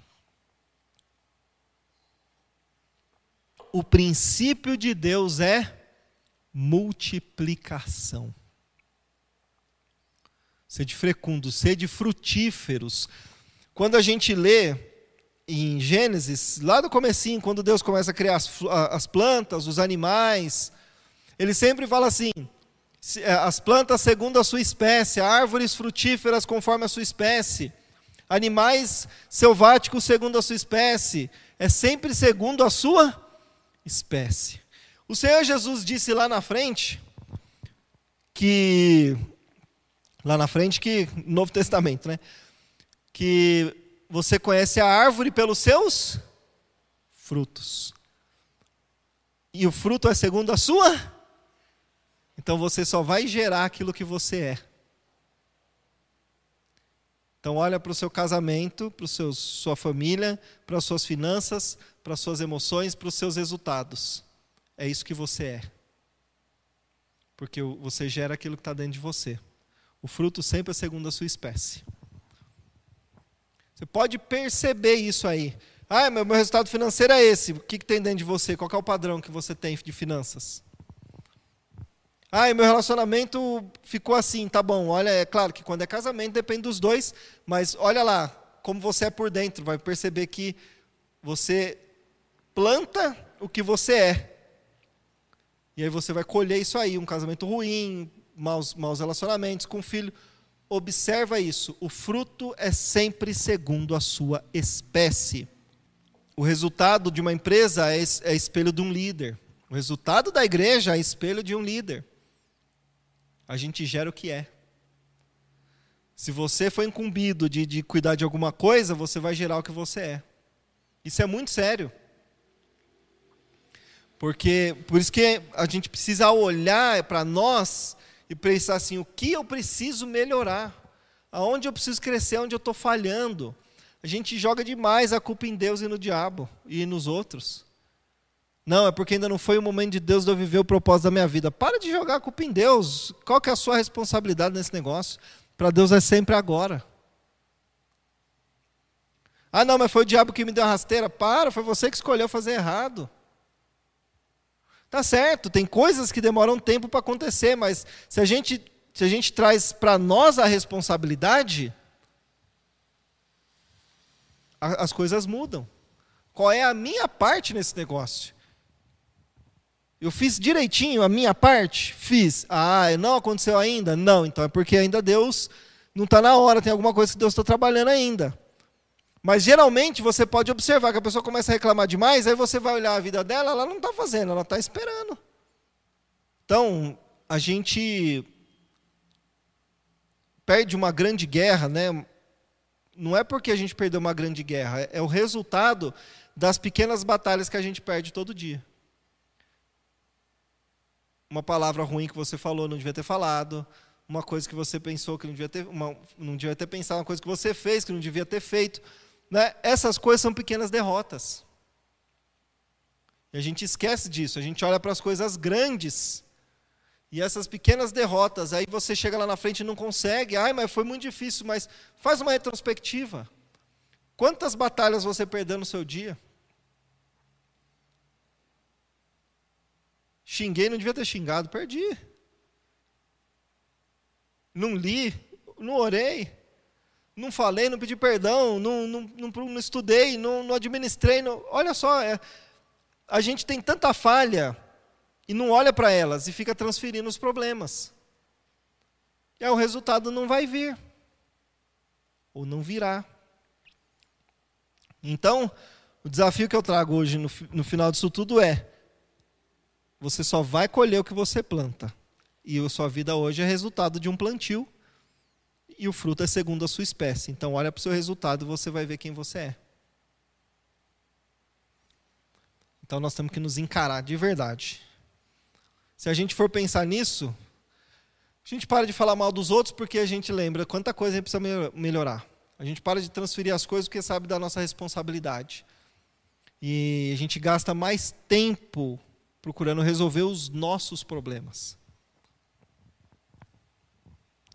O princípio de Deus é multiplicação sede fecundos, sede frutíferos. Quando a gente lê em Gênesis, lá do comecinho, quando Deus começa a criar as, as plantas, os animais, ele sempre fala assim: é, as plantas segundo a sua espécie, árvores frutíferas conforme a sua espécie, animais selváticos segundo a sua espécie, é sempre segundo a sua espécie. O Senhor Jesus disse lá na frente que lá na frente, que Novo Testamento, né? Que você conhece a árvore pelos seus frutos. E o fruto é segundo a sua? Então você só vai gerar aquilo que você é. Então olha para o seu casamento, para o sua família, para as suas finanças, para as suas emoções, para os seus resultados. É isso que você é. Porque você gera aquilo que está dentro de você. O fruto sempre é segundo a sua espécie. Você pode perceber isso aí. Ah, meu, meu resultado financeiro é esse. O que, que tem dentro de você? Qual é o padrão que você tem de finanças? Ah, meu relacionamento ficou assim, tá bom. Olha, é claro que quando é casamento depende dos dois, mas olha lá como você é por dentro, vai perceber que você planta o que você é. E aí você vai colher isso aí, um casamento ruim, maus, maus relacionamentos com o filho. Observa isso. O fruto é sempre segundo a sua espécie. O resultado de uma empresa é, é espelho de um líder. O resultado da igreja é espelho de um líder. A gente gera o que é. Se você foi incumbido de, de cuidar de alguma coisa, você vai gerar o que você é. Isso é muito sério. Porque por isso que a gente precisa olhar para nós e pensar assim: o que eu preciso melhorar? Aonde eu preciso crescer? Onde eu estou falhando? A gente joga demais a culpa em Deus e no diabo e nos outros. Não, é porque ainda não foi o momento de Deus de eu viver o propósito da minha vida. Para de jogar a culpa em Deus. Qual que é a sua responsabilidade nesse negócio? Para Deus é sempre agora. Ah, não, mas foi o diabo que me deu a rasteira. Para, foi você que escolheu fazer errado. Tá certo, tem coisas que demoram tempo para acontecer, mas se a gente, se a gente traz para nós a responsabilidade, a, as coisas mudam. Qual é a minha parte nesse negócio? Eu fiz direitinho a minha parte? Fiz. Ah, não aconteceu ainda? Não, então é porque ainda Deus não está na hora, tem alguma coisa que Deus está trabalhando ainda. Mas geralmente você pode observar que a pessoa começa a reclamar demais, aí você vai olhar a vida dela, ela não está fazendo, ela está esperando. Então, a gente perde uma grande guerra, né? Não é porque a gente perdeu uma grande guerra, é o resultado das pequenas batalhas que a gente perde todo dia. uma palavra ruim que você falou, não devia ter falado, uma coisa que você pensou que não devia ter, uma, não devia ter pensado, uma coisa que você fez que não devia ter feito. Né? Essas coisas são pequenas derrotas. E a gente esquece disso, a gente olha para as coisas grandes. E essas pequenas derrotas, aí você chega lá na frente e não consegue. Ai, mas foi muito difícil, mas faz uma retrospectiva. Quantas batalhas você perdeu no seu dia? Xinguei, não devia ter xingado, perdi. Não li, não orei, não falei, não pedi perdão, não, não, não, não estudei, não, não administrei. Não, olha só, é, a gente tem tanta falha e não olha para elas e fica transferindo os problemas. E aí o resultado não vai vir, ou não virá. Então, o desafio que eu trago hoje no, no final disso tudo é: você só vai colher o que você planta. E a sua vida hoje é resultado de um plantio, e o fruto é segundo a sua espécie. Então, olha para o seu resultado e você vai ver quem você é. Então, nós temos que nos encarar de verdade. Se a gente for pensar nisso, a gente para de falar mal dos outros porque a gente lembra quanta coisa a gente precisa melhorar. A gente para de transferir as coisas porque sabe da nossa responsabilidade. E a gente gasta mais tempo procurando resolver os nossos problemas.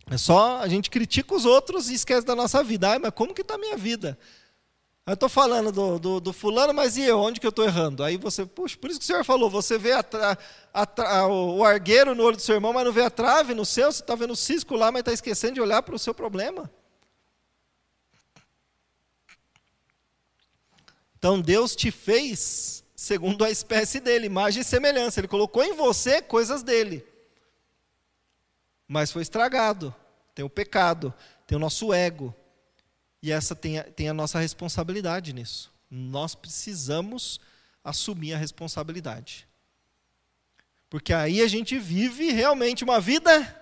É só a gente critica os outros e esquece da nossa vida. Mas como que está a minha vida? Eu estou falando do, do, do, fulano, mas e eu? Onde que eu estou errando? Aí você, puxa, por isso que o senhor falou, você vê a, a, o argueiro no olho do seu irmão, mas não vê a trave no seu, você está vendo o cisco lá, mas está esquecendo de olhar para o seu problema. Então Deus te fez segundo a espécie dele, imagem e semelhança. Ele colocou em você coisas dele. Mas foi estragado. Tem o pecado, tem o nosso ego. E essa tem a, tem a nossa responsabilidade nisso. Nós precisamos assumir a responsabilidade. Porque aí a gente vive realmente uma vida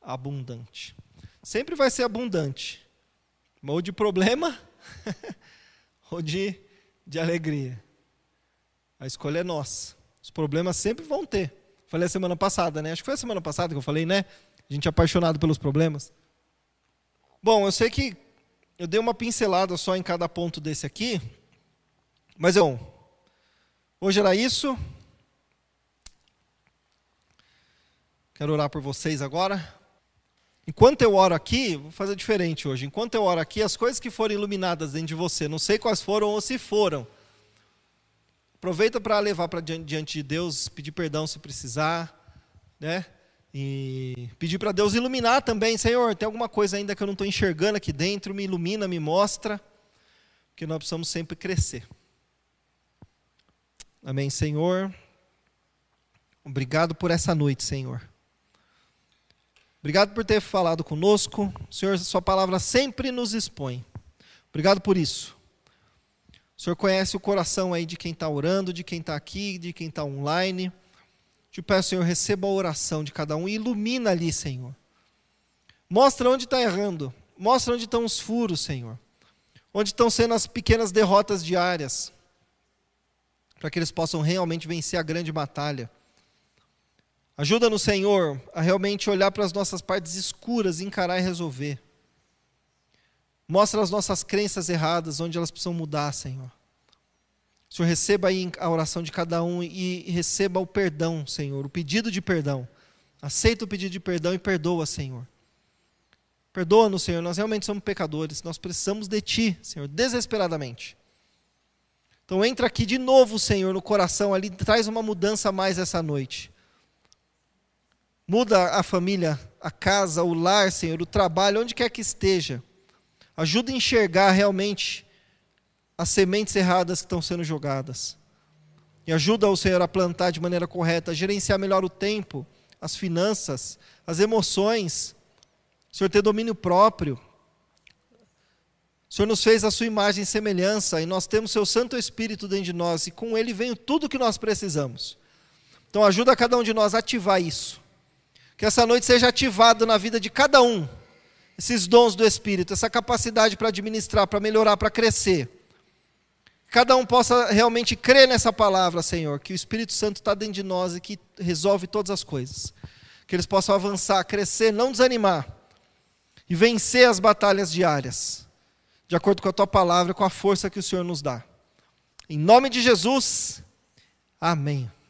abundante. Sempre vai ser abundante. Ou de problema ou de, de alegria. A escolha é nossa. Os problemas sempre vão ter. Falei a semana passada, né? Acho que foi a semana passada que eu falei, né? A gente é apaixonado pelos problemas. Bom, eu sei que eu dei uma pincelada só em cada ponto desse aqui, mas eu hoje era isso. Quero orar por vocês agora. Enquanto eu oro aqui, vou fazer diferente hoje. Enquanto eu oro aqui, as coisas que foram iluminadas dentro de você, não sei quais foram ou se foram. Aproveita para levar para diante de Deus, pedir perdão se precisar, né? E pedir para Deus iluminar também, Senhor, tem alguma coisa ainda que eu não estou enxergando aqui dentro, me ilumina, me mostra, porque nós precisamos sempre crescer. Amém, Senhor. Obrigado por essa noite, Senhor. Obrigado por ter falado conosco. Senhor, Sua palavra sempre nos expõe. Obrigado por isso. O Senhor conhece o coração aí de quem está orando, de quem está aqui, de quem está online. Te peço, Senhor, receba a oração de cada um e ilumina ali, Senhor. Mostra onde está errando. Mostra onde estão os furos, Senhor. Onde estão sendo as pequenas derrotas diárias. Para que eles possam realmente vencer a grande batalha. Ajuda-nos, Senhor, a realmente olhar para as nossas partes escuras, encarar e resolver. Mostra as nossas crenças erradas, onde elas precisam mudar, Senhor. Senhor receba aí a oração de cada um e receba o perdão, Senhor, o pedido de perdão. Aceita o pedido de perdão e perdoa, Senhor. Perdoa-nos, Senhor, nós realmente somos pecadores, nós precisamos de Ti, Senhor, desesperadamente. Então entra aqui de novo, Senhor, no coração ali, traz uma mudança a mais essa noite. Muda a família, a casa, o lar, Senhor, o trabalho, onde quer que esteja. Ajuda a enxergar realmente as sementes erradas que estão sendo jogadas. E ajuda o Senhor a plantar de maneira correta, a gerenciar melhor o tempo, as finanças, as emoções. O Senhor ter domínio próprio. O Senhor nos fez a sua imagem e semelhança, e nós temos seu Santo Espírito dentro de nós, e com ele vem tudo o que nós precisamos. Então ajuda cada um de nós a ativar isso que essa noite seja ativado na vida de cada um esses dons do Espírito, essa capacidade para administrar, para melhorar, para crescer. cada um possa realmente crer nessa palavra, Senhor, que o Espírito Santo está dentro de nós e que resolve todas as coisas. Que eles possam avançar, crescer, não desanimar e vencer as batalhas diárias, de acordo com a tua palavra, com a força que o Senhor nos dá. Em nome de Jesus, amém.